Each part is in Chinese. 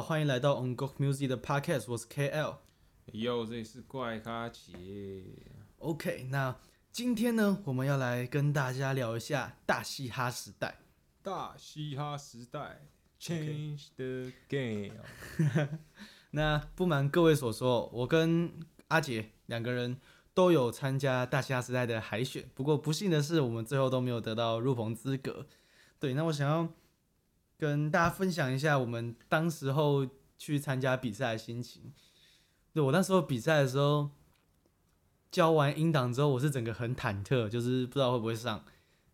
欢迎来到 On g o k Music 的 Podcast，我是 KL。哟，这里是怪咖姐。OK，那今天呢，我们要来跟大家聊一下大嘻哈时代。大嘻哈时代，Change the game。那不瞒各位所说，我跟阿杰两个人都有参加大嘻哈时代的海选，不过不幸的是，我们最后都没有得到入棚资格。对，那我想要跟大家分享一下我们当时候去参加比赛的心情。对，我那时候比赛的时候，交完音档之后，我是整个很忐忑，就是不知道会不会上。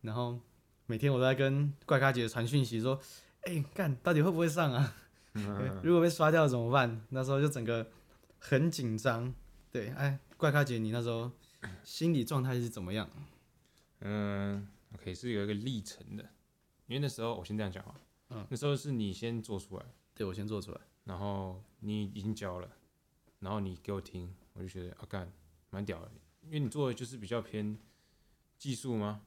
然后每天我都在跟怪咖姐传讯息说：“哎、欸，干，到底会不会上啊？如果被刷掉怎么办？”那时候就整个很紧张。对，哎，怪咖姐，你那时候心理状态是怎么样？嗯，OK，是有一个历程的。因为那时候我先这样讲啊，嗯，那时候是你先做出来，对，我先做出来，然后你已经交了，然后你给我听，我就觉得啊干，蛮屌的，因为你做的就是比较偏技术吗？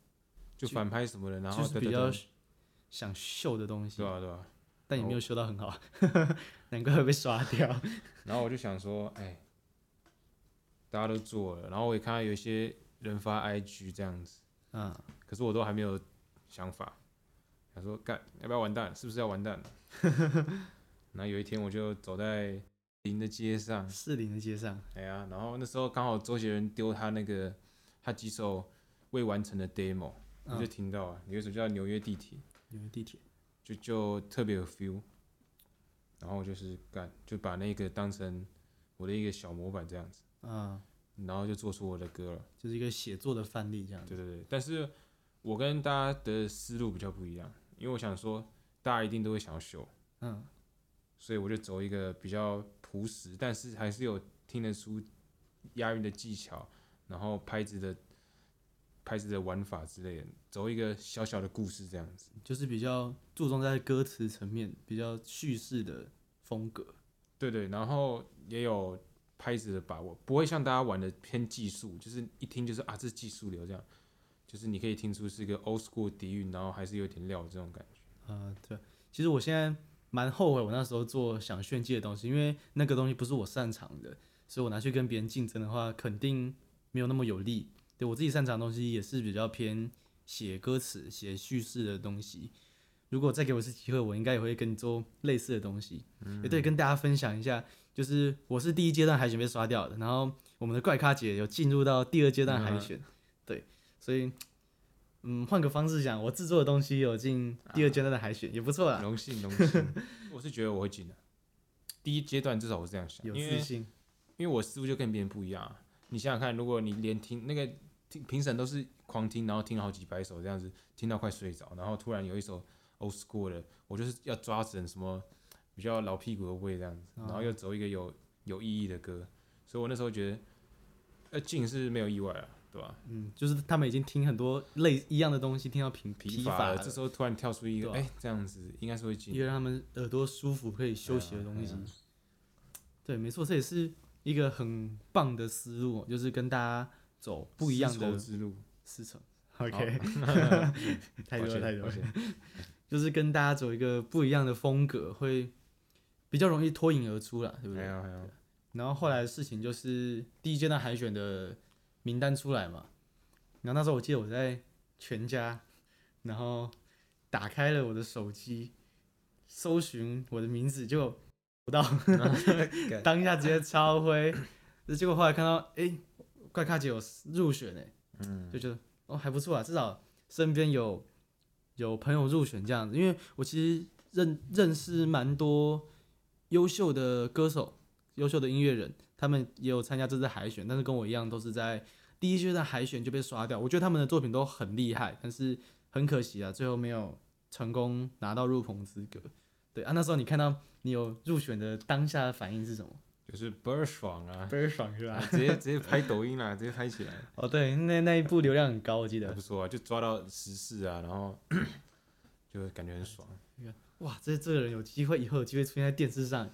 就反拍什么的，然后就是比较想秀的东西，对啊对啊，但也没有秀到很好，难怪会被刷掉。然后我就想说，哎，大家都做了，然后我也看到有一些人发 IG 这样子，嗯，可是我都还没有想法。他说：“干，要不要完蛋？是不是要完蛋了？” 然后有一天，我就走在林的街上，士林的街上。哎呀，然后那时候刚好周杰伦丢他那个他几首未完成的 demo，我就听到啊，有一首叫《纽约地铁》，纽约地铁就就特别有 feel。然后就是干，就把那个当成我的一个小模板这样子，嗯，然后就做出我的歌了，就是一个写作的范例这样子。对对对，但是我跟大家的思路比较不一样。因为我想说，大家一定都会想要秀，嗯，所以我就走一个比较朴实，但是还是有听得出押韵的技巧，然后拍子的拍子的玩法之类的，走一个小小的故事这样子，就是比较注重在歌词层面，比较叙事的风格，对对，然后也有拍子的把握，不会像大家玩的偏技术，就是一听就是啊，这是技术流这样。就是你可以听出是一个 old school 底蕴，然后还是有点料这种感觉。呃，对，其实我现在蛮后悔我那时候做想炫技的东西，因为那个东西不是我擅长的，所以我拿去跟别人竞争的话，肯定没有那么有利。对，我自己擅长的东西也是比较偏写歌词、写叙事的东西。如果再给我一次机会，我应该也会跟你做类似的东西。嗯，也对，跟大家分享一下，就是我是第一阶段海选被刷掉的，然后我们的怪咖姐有进入到第二阶段海选。嗯所以，嗯，换个方式讲，我制作的东西有进第二阶段的海选，啊、也不错啦。荣幸，荣幸。我是觉得我会进的。第一阶段至少我是这样想，有自信。因为我思路就跟别人不一样。啊你想想看，如果你连听那个听评审都是狂听，然后听了好几百首这样子，听到快睡着，然后突然有一首 old school 的，我就是要抓准什么比较老屁股的味这样子，然后又走一个有有意义的歌，所以我那时候觉得，呃，进是没有意外啊。对吧？嗯，就是他们已经听很多类一样的东西，听到疲疲乏了，这时候突然跳出一个，哎、啊欸，这样子应该是会进，一个让他们耳朵舒服、可以休息的东西。对，没错，这也是一个很棒的思路，就是跟大家走不一样的之路。丝绸，OK，太多了太多了，就是跟大家走一个不一样的风格，会比较容易脱颖而出了，对不对？然后后来的事情就是第一阶段海选的。名单出来嘛，然后那时候我记得我在全家，然后打开了我的手机，搜寻我的名字就不到，当下直接超灰，结果后来看到哎、欸，怪咖姐有入选哎，嗯，就觉得哦还不错啊，至少身边有有朋友入选这样子，因为我其实认认识蛮多优秀的歌手、优秀的音乐人，他们也有参加这次海选，但是跟我一样都是在。第一阶段海选就被刷掉，我觉得他们的作品都很厉害，但是很可惜啊，最后没有成功拿到入棚资格。对啊，那时候你看到你有入选的当下的反应是什么？就是倍儿爽啊，倍儿爽是吧？啊、直接直接拍抖音啦，直接拍起来。哦，对，那那一部流量很高，我记得。不错啊，就抓到时事啊，然后 就感觉很爽。哇，这这个人有机会以后有机会出现在电视上，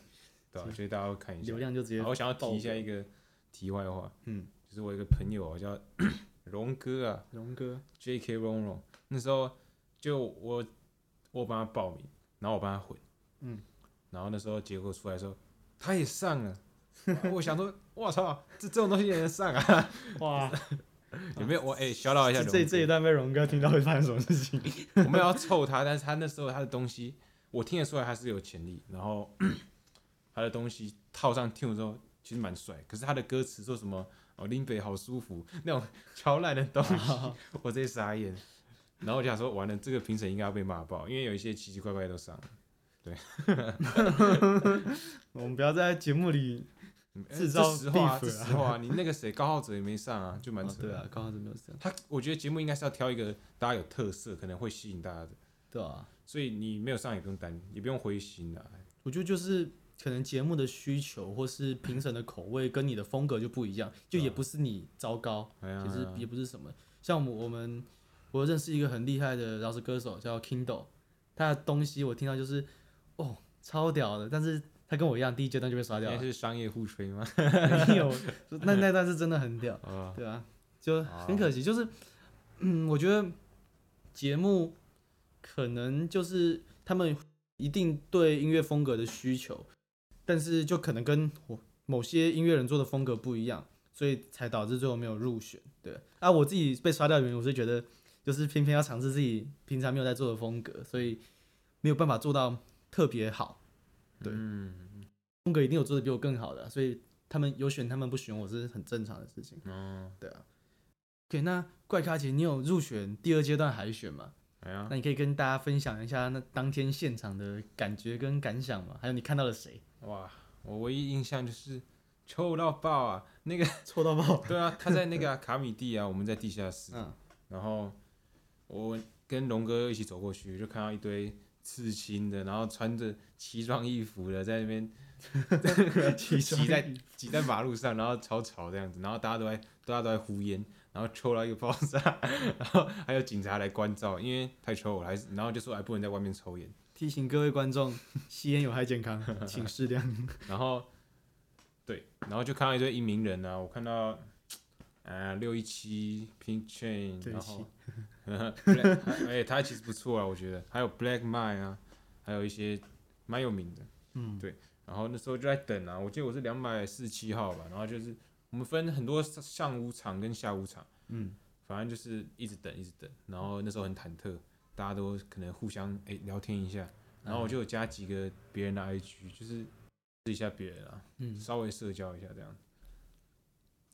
对啊，所以大家要看一下。流量就直接。我想要提一下一个题外话，嗯。就是我一个朋友叫 荣哥啊，荣哥，J.K. 荣荣，那时候就我我帮他报名，然后我帮他混，嗯，然后那时候结果出来的时候，他也上了。我想说，我操，这这种东西也能上啊？哇！有没有我哎，小、欸、一下。这这一段被荣哥听到会发生什么事情？我们要凑他，但是他那时候他的东西，我听得出来他是有潜力。然后他的东西套上听的时候，其实蛮帅。可是他的歌词说什么哦，林北好舒服 那种超烂的东西，我直接傻眼。然后我就想说，完了，这个评审应该要被骂爆，因为有一些奇奇怪怪都上了。对，我们不要在节目里。制造实话，实话，你那个谁高浩哲也没上啊，就蛮扯。对啊，高浩哲没有上。他，我觉得节目应该是要挑一个大家有特色，可能会吸引大家的。对啊，所以你没有上也不用担，也不用灰心啊。我觉得就是可能节目的需求或是评审的口味跟你的风格就不一样，就也不是你糟糕，其实也不是什么。像我们，我们我认识一个很厉害的饶舌歌手叫 Kindle，他的东西我听到就是哦超屌的，但是。他跟我一样，第一阶段就被刷掉了。是商业互吹吗？没有，那那段是真的很屌，对啊，就很可惜，就是，嗯，我觉得节目可能就是他们一定对音乐风格的需求，但是就可能跟我某些音乐人做的风格不一样，所以才导致最后没有入选。对啊，我自己被刷掉的原因，我是觉得就是偏偏要尝试自己平常没有在做的风格，所以没有办法做到特别好。对，嗯，风格一定有做的比我更好的，所以他们有选，他们不选我是很正常的事情。哦，对啊。OK，，那怪咖姐，你有入选第二阶段海选吗？哎呀，那你可以跟大家分享一下那当天现场的感觉跟感想吗？还有你看到了谁？哇，我唯一印象就是臭到爆啊！那个 臭到爆。对啊，他在那个、啊、卡米蒂啊，我们在地下室。嗯。然后我跟龙哥一起走过去，就看到一堆。刺青的，然后穿着奇装异服的，在那边挤在挤在马路上，然后吵吵这样子，然后大家都在大家都在呼烟，然后抽了一个爆炸，然后还有警察来关照，因为太抽了，还是然后就说还不能在外面抽烟。提醒各位观众，吸烟有害健康，请适量。然后，对，然后就看到一堆英名人啊，我看到。呃，六一七 Pink Chain，然后，哎，他其实不错啊，我觉得，还有 Black Mind 啊，还有一些蛮有名的，嗯，对，然后那时候就在等啊，我记得我是两百四十七号吧，然后就是我们分很多上午场跟下午场，嗯，反正就是一直等一直等，然后那时候很忐忑，大家都可能互相哎聊天一下，然后我就有加几个别人的 IG，就是试一下别人啊，嗯，稍微社交一下这样。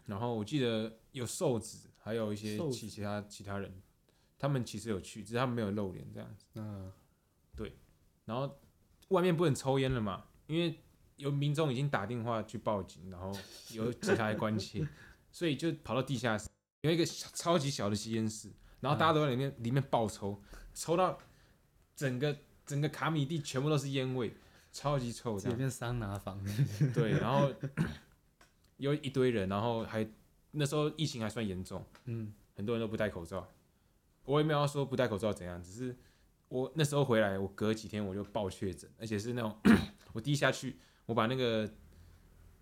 然后我记得有瘦子，还有一些其其他其他人，他们其实有去，只是他们没有露脸这样子。嗯，对。然后外面不能抽烟了嘛，因为有民众已经打电话去报警，然后 有警察来关切，所以就跑到地下室，有一个超级小的吸烟室，然后大家都在里面里面爆抽，抽到整个整个卡米地全部都是烟味，超级臭。这边桑拿房。对，然后。有一堆人，然后还那时候疫情还算严重，嗯，很多人都不戴口罩。我也没有说不戴口罩怎样，只是我那时候回来，我隔几天我就爆确诊，而且是那种 我第一下去，我把那个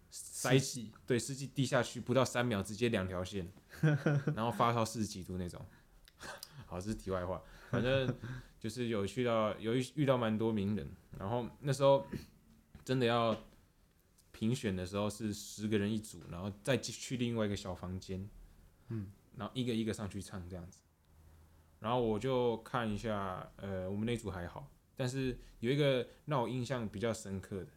塞气，对，湿气滴下去不到三秒，直接两条线，然后发烧四十几度那种。好，这是题外话，反正就是有去到有遇遇到蛮多名人，然后那时候真的要。评选的时候是十个人一组，然后再去另外一个小房间，嗯，然后一个一个上去唱这样子。然后我就看一下，呃，我们那组还好，但是有一个让我印象比较深刻的，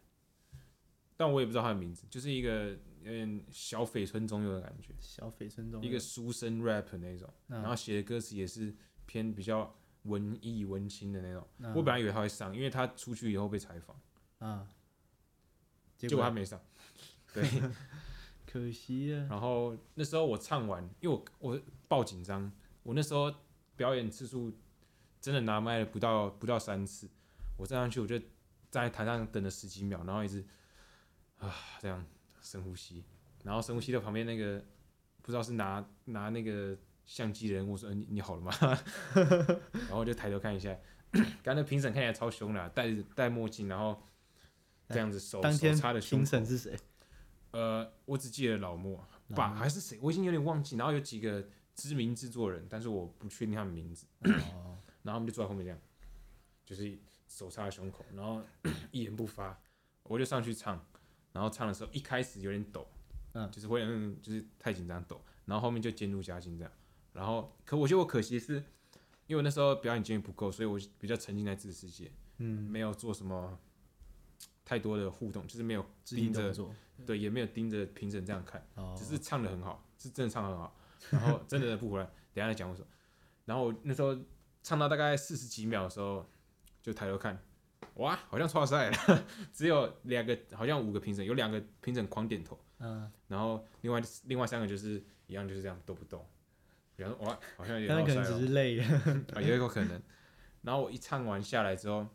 但我也不知道他的名字，就是一个嗯小绯村中佑的感觉，小绯村中佑，一个书生 rap 那种，然后写的歌词也是偏比较文艺文青的那种。我本来以为他会上，因为他出去以后被采访，啊。结果他没上，对，可惜啊。然后那时候我唱完，因为我我爆紧张，我那时候表演次数真的拿麦了不到不到三次，我站上去我就站在台上等了十几秒，然后一直啊这样深呼吸，然后深呼吸到旁边那个不知道是拿拿那个相机的人，我说你你好了吗？然后我就抬头看一下，刚才评审看起来超凶的，戴戴墨镜，然后。这样子手当天手插的评审是谁？呃，我只记得老莫吧，还是谁？我已经有点忘记。然后有几个知名制作人，但是我不确定他们名字。哦。然后他们就坐在后面这样，就是手插在胸口，然后 一言不发。我就上去唱，然后唱的时候一开始有点抖，嗯，就是会嗯，就是太紧张抖，然后后面就渐入佳境这样。然后，可我觉得我可惜的是，因为我那时候表演经验不够，所以我比较沉浸在自己世界，嗯，没有做什么太多的互动，就是没有盯着，对，也没有盯着评审这样看，哦，只是唱得很好，是真的唱得很好，然后真的不回来，等下再讲我说。然后我那时候唱到大概四十几秒的时候，就抬头看，哇，好像错赛了，只有两个，好像五个评审，有两个评审狂点头，嗯，然后另外另外三个就是一样就是这样都不动。然后哇，好像有点、喔。可能只是累 啊，也有可能。然后我一唱完下来之后，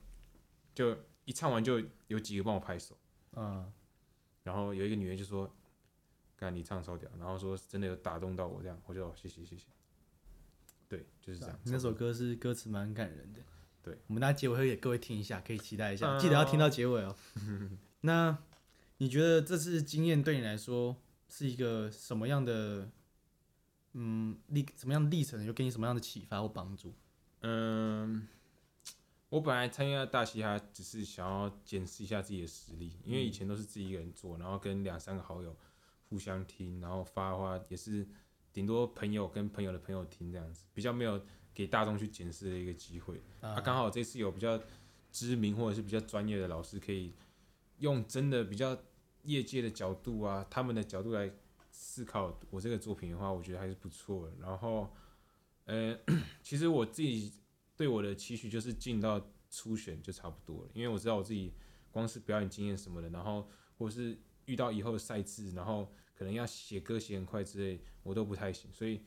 就一唱完就有几个帮我拍手。嗯。然后有一个女人就说：“刚才你唱超屌。”然后说真的有打动到我这样，我就谢谢谢谢。对，就是这样。那首歌是歌词蛮感人的。对。我们大家结尾会给各位听一下，可以期待一下，记得要听到结尾哦。那你觉得这次经验对你来说是一个什么样的？嗯，历什么样的历程，又给你什么样的启发或帮助？嗯，我本来参加大嘻哈只是想要检视一下自己的实力，因为以前都是自己一个人做，然后跟两三个好友互相听，然后发的话也是顶多朋友跟朋友的朋友听这样子，比较没有给大众去检视的一个机会。啊，刚好这次有比较知名或者是比较专业的老师，可以用真的比较业界的角度啊，他们的角度来。思考我这个作品的话，我觉得还是不错的。然后，呃，其实我自己对我的期许就是进到初选就差不多了，因为我知道我自己光是表演经验什么的，然后或是遇到以后的赛制，然后可能要写歌写很快之类，我都不太行。所以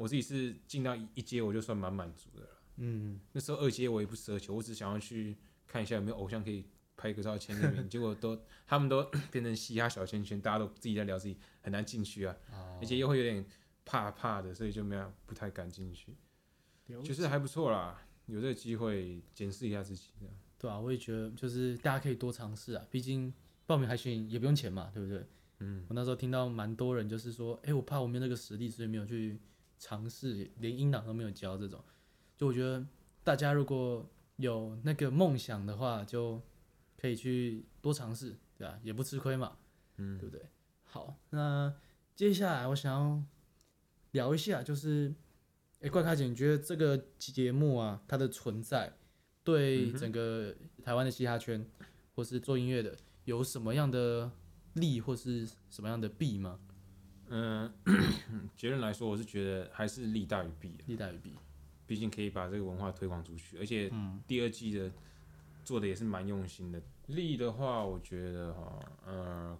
我自己是进到一阶我就算蛮满足的了。嗯，那时候二阶我也不奢求，我只想要去看一下有没有偶像可以。拍个照签个名，结果都他们都 变成嘻哈小圈圈，大家都自己在聊自己，很难进去啊。Oh. 而且又会有点怕怕的，所以就没有不太敢进去。就是还不错啦，有这个机会检视一下自己。对啊，我也觉得就是大家可以多尝试啊，毕竟报名海选也不用钱嘛，对不对？嗯。我那时候听到蛮多人就是说，哎、欸，我怕我没有那个实力，所以没有去尝试，连音档都没有教这种。就我觉得大家如果有那个梦想的话，就。可以去多尝试，对吧？也不吃亏嘛，嗯，对不对？好，那接下来我想要聊一下，就是，哎，怪咖姐，你觉得这个节目啊，它的存在对整个台湾的嘻哈圈，或是做音乐的，有什么样的利，或是什么样的弊吗？嗯，结论来说，我是觉得还是利大于弊，利大于弊，毕竟可以把这个文化推广出去，而且第二季的。做的也是蛮用心的。利的话，我觉得哈，嗯，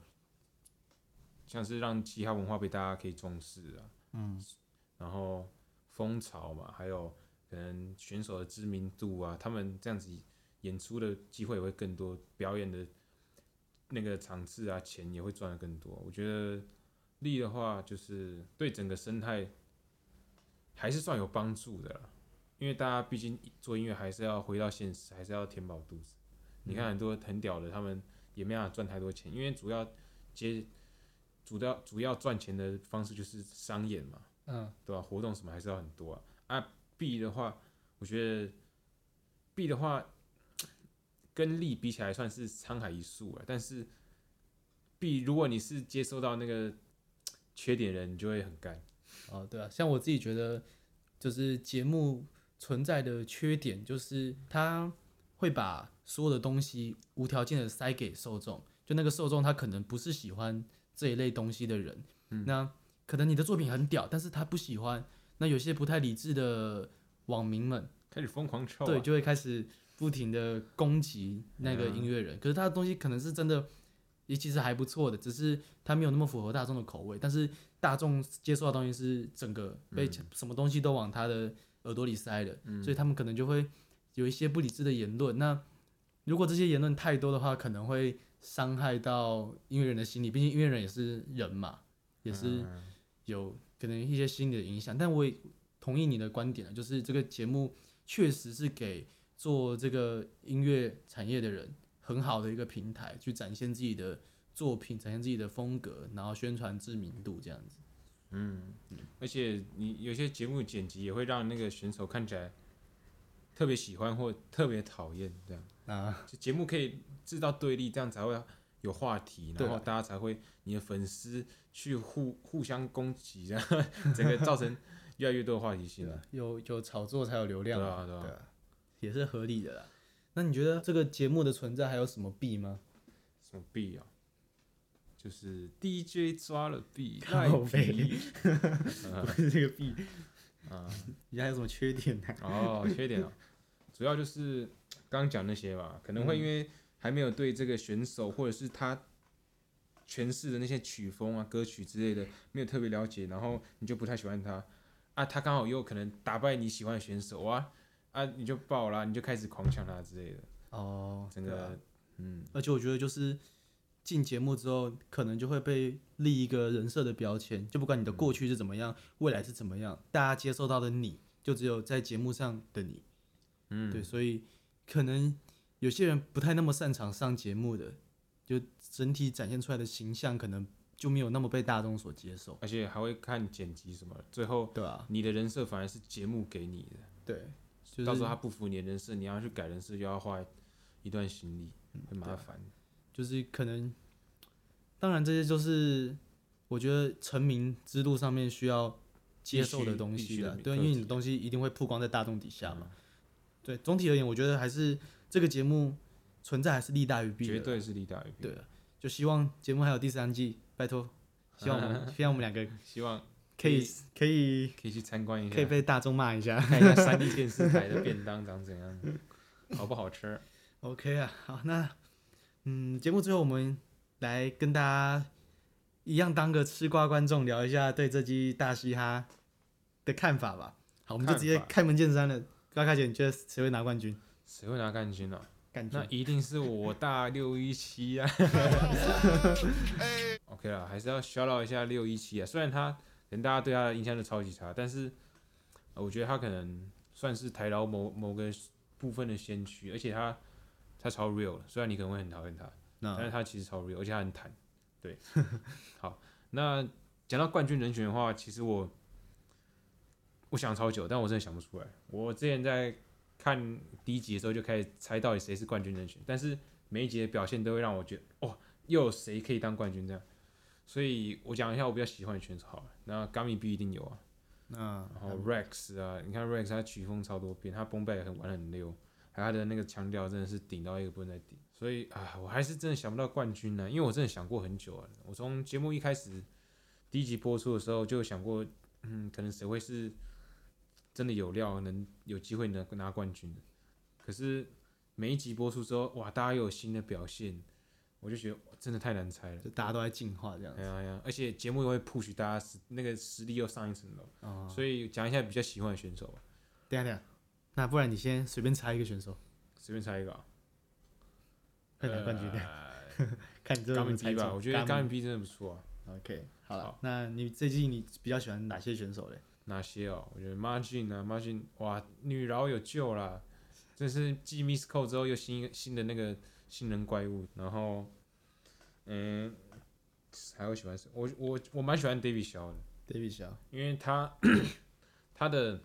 像是让其他文化被大家可以重视啊，嗯，然后风潮嘛，还有可能选手的知名度啊，他们这样子演出的机会也会更多，表演的那个场次啊，钱也会赚的更多。我觉得利的话，就是对整个生态还是算有帮助的啦。因为大家毕竟做音乐还是要回到现实，还是要填饱肚子。你看很多很屌的，他们也没办法赚太多钱，因为主要接主要主要赚钱的方式就是商演嘛，嗯，对吧？活动什么还是要很多啊。啊，B 的话，我觉得 B 的话跟利比起来算是沧海一粟啊。但是 B 如果你是接收到那个缺点人，你就会很干。哦，对啊，像我自己觉得就是节目。存在的缺点就是他会把所有的东西无条件的塞给受众，就那个受众他可能不是喜欢这一类东西的人，嗯、那可能你的作品很屌，但是他不喜欢，那有些不太理智的网民们开始疯狂抽、啊，对，就会开始不停的攻击那个音乐人，嗯、可是他的东西可能是真的也其实还不错的，只是他没有那么符合大众的口味，但是大众接受的东西是整个被什么东西都往他的。耳朵里塞的，所以他们可能就会有一些不理智的言论。那如果这些言论太多的话，可能会伤害到音乐人的心理。毕竟音乐人也是人嘛，也是有可能一些心理的影响。但我也同意你的观点，就是这个节目确实是给做这个音乐产业的人很好的一个平台，去展现自己的作品，展现自己的风格，然后宣传知名度这样子。嗯，而且你有些节目剪辑也会让那个选手看起来特别喜欢或特别讨厌这样啊，就节目可以制造对立，这样才会有话题，然后大家才会你的粉丝去互互相攻击，这样整个造成越来越多的话题性了。有有炒作才有流量，对啊对也是合理的啦。那你觉得这个节目的存在还有什么弊吗？什么弊啊？就是 DJ 抓了弊，赖皮，不是这个弊 啊？你还有什么缺点呢？哦，缺点哦，主要就是刚刚讲那些吧，可能会因为还没有对这个选手或者是他诠释的那些曲风啊、歌曲之类的没有特别了解，然后你就不太喜欢他啊。他刚好又可能打败你喜欢的选手啊啊，你就爆啦，你就开始狂抢他之类的。哦。整个嗯，而且我觉得就是。进节目之后，可能就会被立一个人设的标签，就不管你的过去是怎么样，未来是怎么样，大家接受到的你就只有在节目上的你，嗯，对，所以可能有些人不太那么擅长上节目的，就整体展现出来的形象可能就没有那么被大众所接受，而且还会看剪辑什么，最后对啊，你的人设反而是节目给你的，对，就是、到时候他不服你的人设，你要去改人设，就要花一段心力，很麻烦。就是可能，当然这些就是我觉得成名之路上面需要接受的东西了，对，因为你的东西一定会曝光在大众底下嘛。对，总体而言，我觉得还是这个节目存在还是利大于弊，绝对是利大于弊。对，就希望节目还有第三季，拜托，希望我们 希望我们两个希望可以可以可以去参观一下，可以被大众骂一下，看一下三 D 电视台的便当长怎样，好不好吃？OK 啊，好那。嗯，节目最后我们来跟大家一样当个吃瓜观众，聊一下对这季大嘻哈的看法吧。好，我们就直接开门见山了。高卡姐，你觉得谁会拿冠军？谁会拿冠军呢？冠军？那一定是我大六一七啊。OK 了，还是要 shout out 一下六一七啊。虽然他可能大家对他的印象都超级差，但是我觉得他可能算是台劳某某个部分的先驱，而且他。他超 real，虽然你可能会很讨厌他但是他其实超 real，而且他很坦。对，好，那讲到冠军人选的话，其实我我想超久，但我真的想不出来。我之前在看第一集的时候就开始猜到底谁是冠军人选，但是每一集的表现都会让我觉得，哦，又有谁可以当冠军这样。所以我讲一下我比较喜欢的选手好了。那 Gummy B 一定有啊，那、uh, 然后 Rex 啊，你看 Rex 他曲风超多变，他崩败也很玩很溜。还有他的那个腔调真的是顶到一个不能再顶，所以啊，我还是真的想不到冠军呢，因为我真的想过很久了。我从节目一开始第一集播出的时候就想过，嗯，可能谁会是真的有料，能有机会能拿冠军的。可是每一集播出之后，哇，大家又有新的表现，我就觉得真的太难猜了。就大家都在进化这样子。哎呀哎呀，而且节目也会 push 大家实那个实力又上一层楼。哦。所以讲一下比较喜欢的选手吧。等下等下。那不然你先随便猜一个选手，随便猜一个、啊，会拿冠军的。呃、看你这个猜吧，我觉得 Gummy 真的不错啊。OK，好了，那你最近你比较喜欢哪些选手嘞？哪些哦？我觉得 Margin 啊，Margin，哇，女饶有救啦！这是继 Miss Cole 之后又新新的那个新人怪物。然后，嗯，还有喜欢谁？我我我蛮喜欢 David 萧的，David 萧，因为他 他的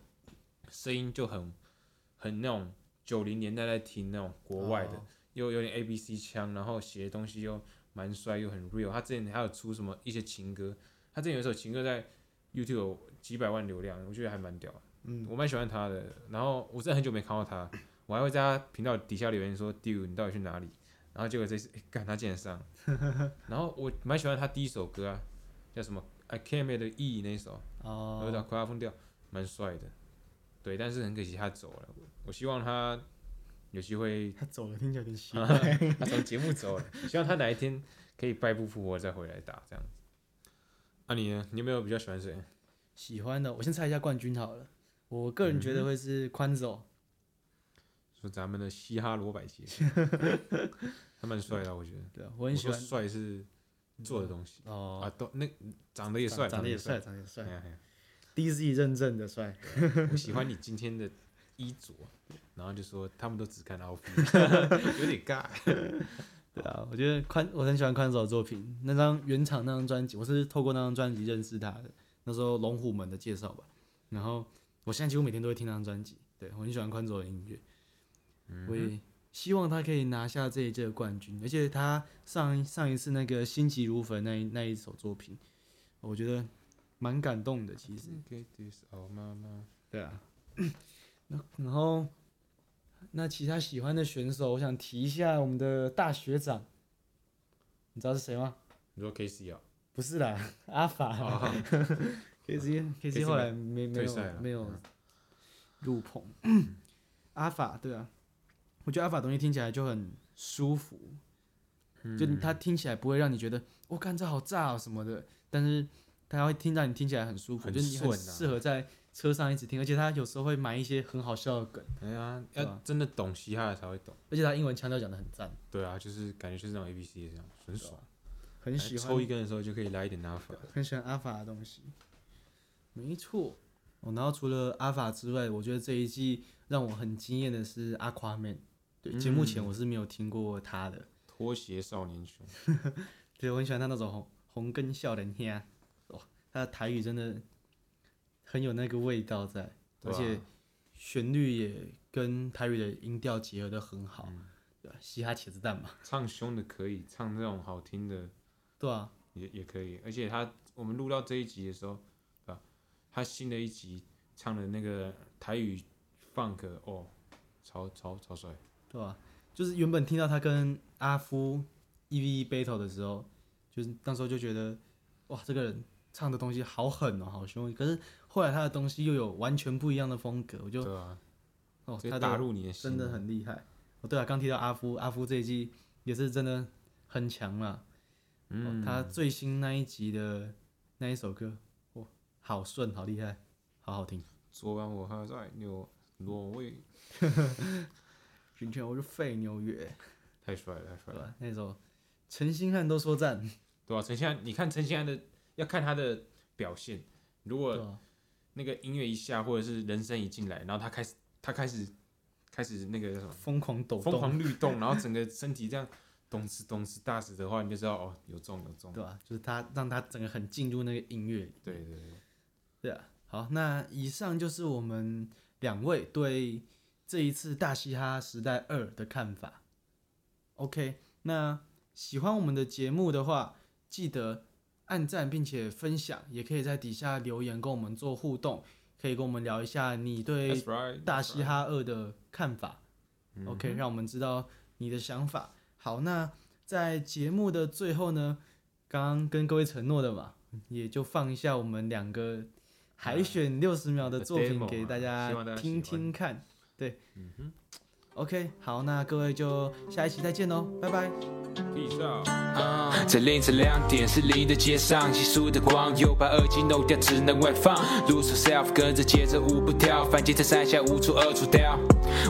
声音就很。很那种九零年代在听那种国外的，oh. 又有点 A B C 腔，然后写的东西又蛮帅又很 real。他之前还有出什么一些情歌，他之前有一首情歌在 YouTube 有几百万流量，我觉得还蛮屌。嗯，我蛮喜欢他的。然后我真的很久没看到他，我还会在他频道底下留言说：“Dude，你到底去哪里？”然后结果这次，哎，干他竟然上。然后我蛮喜欢他第一首歌啊，叫什么？I Came Here 的 E 那一首，哦，有点快要疯掉，蛮帅的。对，但是很可惜他走了。我希望他有机会。他走了，听起来有点奇怪。他从节目走了，希望他哪一天可以败不复活再回来打这样子。那、啊、你呢？你有没有比较喜欢谁？喜欢的，我先猜一下冠军好了。我个人觉得会是宽走。说咱们的嘻哈罗百吉，他蛮帅的，我觉得。对啊，我很喜欢。帅是做的东西。哦。啊，都那长得也帅，长得也帅，长得也帅。DZ 认证的帅。我喜欢你今天的。衣着，然后就说他们都只看 outfit 有点尬。对啊，我觉得宽，我很喜欢宽手的作品。那张原厂那张专辑，我是透过那张专辑认识他的。那时候龙虎门的介绍吧。然后我现在几乎每天都会听那张专辑。对，我很喜欢宽手的音乐。我也希望他可以拿下这一届的冠军。而且他上上一次那个心急如焚那一那一首作品，我觉得蛮感动的。其实，对啊，然后那其他喜欢的选手，我想提一下我们的大学长，你知道是谁吗？你说 K C 啊？不是啦，阿法。K C K C 后来没没有没有入棚。阿法对啊，我觉得阿法东西听起来就很舒服，就它听起来不会让你觉得我看这好炸哦什么的，但是它会听到你听起来很舒服，就是你很适合在车上一直听，而且它有时候会埋一些很好笑的梗。哎呀，要真的懂嘻哈的才会懂，而且他英文腔调讲的很赞。对啊，就是感觉就是那种 A B C 这样，很爽。很喜欢抽一根的时候就可以来一点阿法，很喜欢阿法的东西。没错，哦，然后除了阿法之外，我觉得这一季让我很惊艳的是 Aquaman。对，节目前我是没有听过他的。拖鞋少年凶。对，我很喜欢他那种红红跟笑脸兄，哇，他的台语真的很有那个味道在，而且旋律也跟台语的音调结合的很好，对吧？嘻哈茄子蛋嘛。唱凶的可以，唱这种好听的。对啊，也也可以，而且他我们录到这一集的时候，对吧？他新的一集唱的那个台语 funk 哦，超超超帅，对吧？就是原本听到他跟阿夫一 v 一 battle 的时候，就是那时候就觉得哇，这个人唱的东西好狠哦，好凶。可是后来他的东西又有完全不一样的风格，我就对啊，哦，他打入你的心，真的很厉害。哦，对啊，刚提到阿夫，阿夫这一季也是真的很强了。嗯、哦，他最新那一集的那一首歌，哇，好顺，好厉害，好好听。昨晚我还在纽挪威，今天我就废纽约，太帅了，太帅了。那时候陈星汉都说赞，对啊，陈星汉，你看陈星汉的，要看他的表现。如果那个音乐一下，或者是人声一进来，然后他开始，他开始，开始那个叫什么？疯狂抖动，疯狂律动，然后整个身体这样。咚次咚次大哧的话，你就知道哦，有中有中，对吧、啊？就是他让他整个很进入那个音乐里。对对对，对啊。好，那以上就是我们两位对这一次大嘻哈时代二的看法。OK，那喜欢我们的节目的话，记得按赞并且分享，也可以在底下留言跟我们做互动，可以跟我们聊一下你对大嘻哈二的看法。OK，让我们知道你的想法。好，那在节目的最后呢，刚刚跟各位承诺的嘛，也就放一下我们两个海选六十秒的作品给大家听听看。对，嗯哼。，OK，好，那各位就下一期再见喽，拜拜。在凌晨两点，士林的街上，稀疏的光，又把耳机弄掉，只能外放。Lose yourself，跟着节奏舞步跳，反击在山下无处二处掉。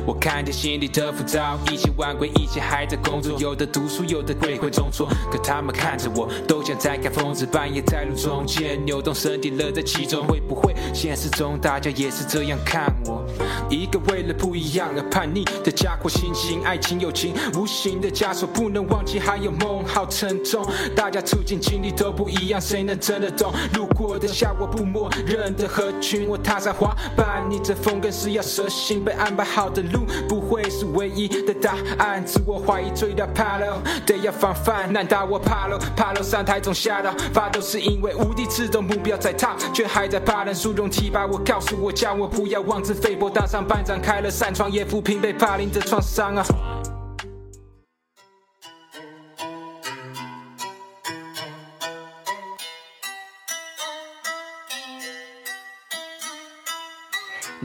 我看见心里的浮躁，一些晚归，一些还在工作。有的读书，有的鬼会中作，可他们看着我，都像在看疯子，半夜在路中间扭动身体，乐在其中。会不会现实中大家也是这样看我？一个为了不一样而叛逆的家伙，亲情、爱情、友情，无形的枷锁，不能忘记。还有梦好沉重，大家处境经历都不一样，谁能真的懂？路过的下我不默认的合群，我踏上滑板，逆着风更是要蛇行。被安排好的路不会是唯一的答案，自我怀疑最大怕了，得要防范。难道我怕了？爬楼上台总吓到发抖，是因为无地自容，目标在踏，却还在怕人竖动提拔我，告诉我叫我不要妄自菲薄，当上班长开了扇窗，也抚平被霸凌的创伤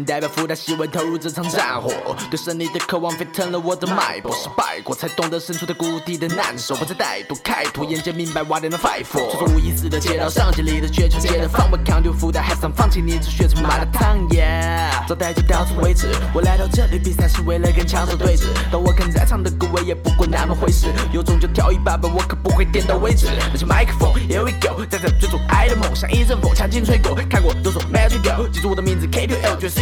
代表福大希望投入这场战火，对胜利的渴望沸腾了我的脉搏。失败过才懂得身处的谷底的难受，不再怠惰开拓，眼界明白瓦点的 fight for。穿梭无意识的街道上，建立的绝强街的防卫，抗拒福大海上放弃，你只学成麻辣烫。Yeah，招待就到此为止。我来到这里比赛是为了跟强手对峙，当我看在场的各位也不过那么回事。有种就跳一把吧，我可不会点到为止。拿起麦克风，Here we go，在这追逐爱的梦，像一阵风，强劲吹过。看过都说 Magic Girl，记住我的名字 K2L，绝世。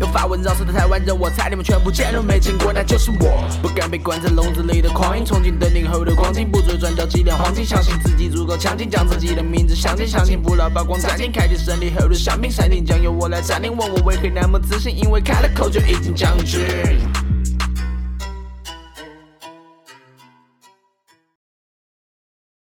用法文饶舌的台湾人，我猜你们全部见都没见过，那就是我。不敢被关在笼子里的狂鹰，冲进灯影后的光景，不追转角几点黄金，相信自己足够强劲，将自己的名字响进，相信不老曝光斩金，开启胜利后的香槟，山顶将由我来占领。问我为何那么自信，因为开了口就已经将军。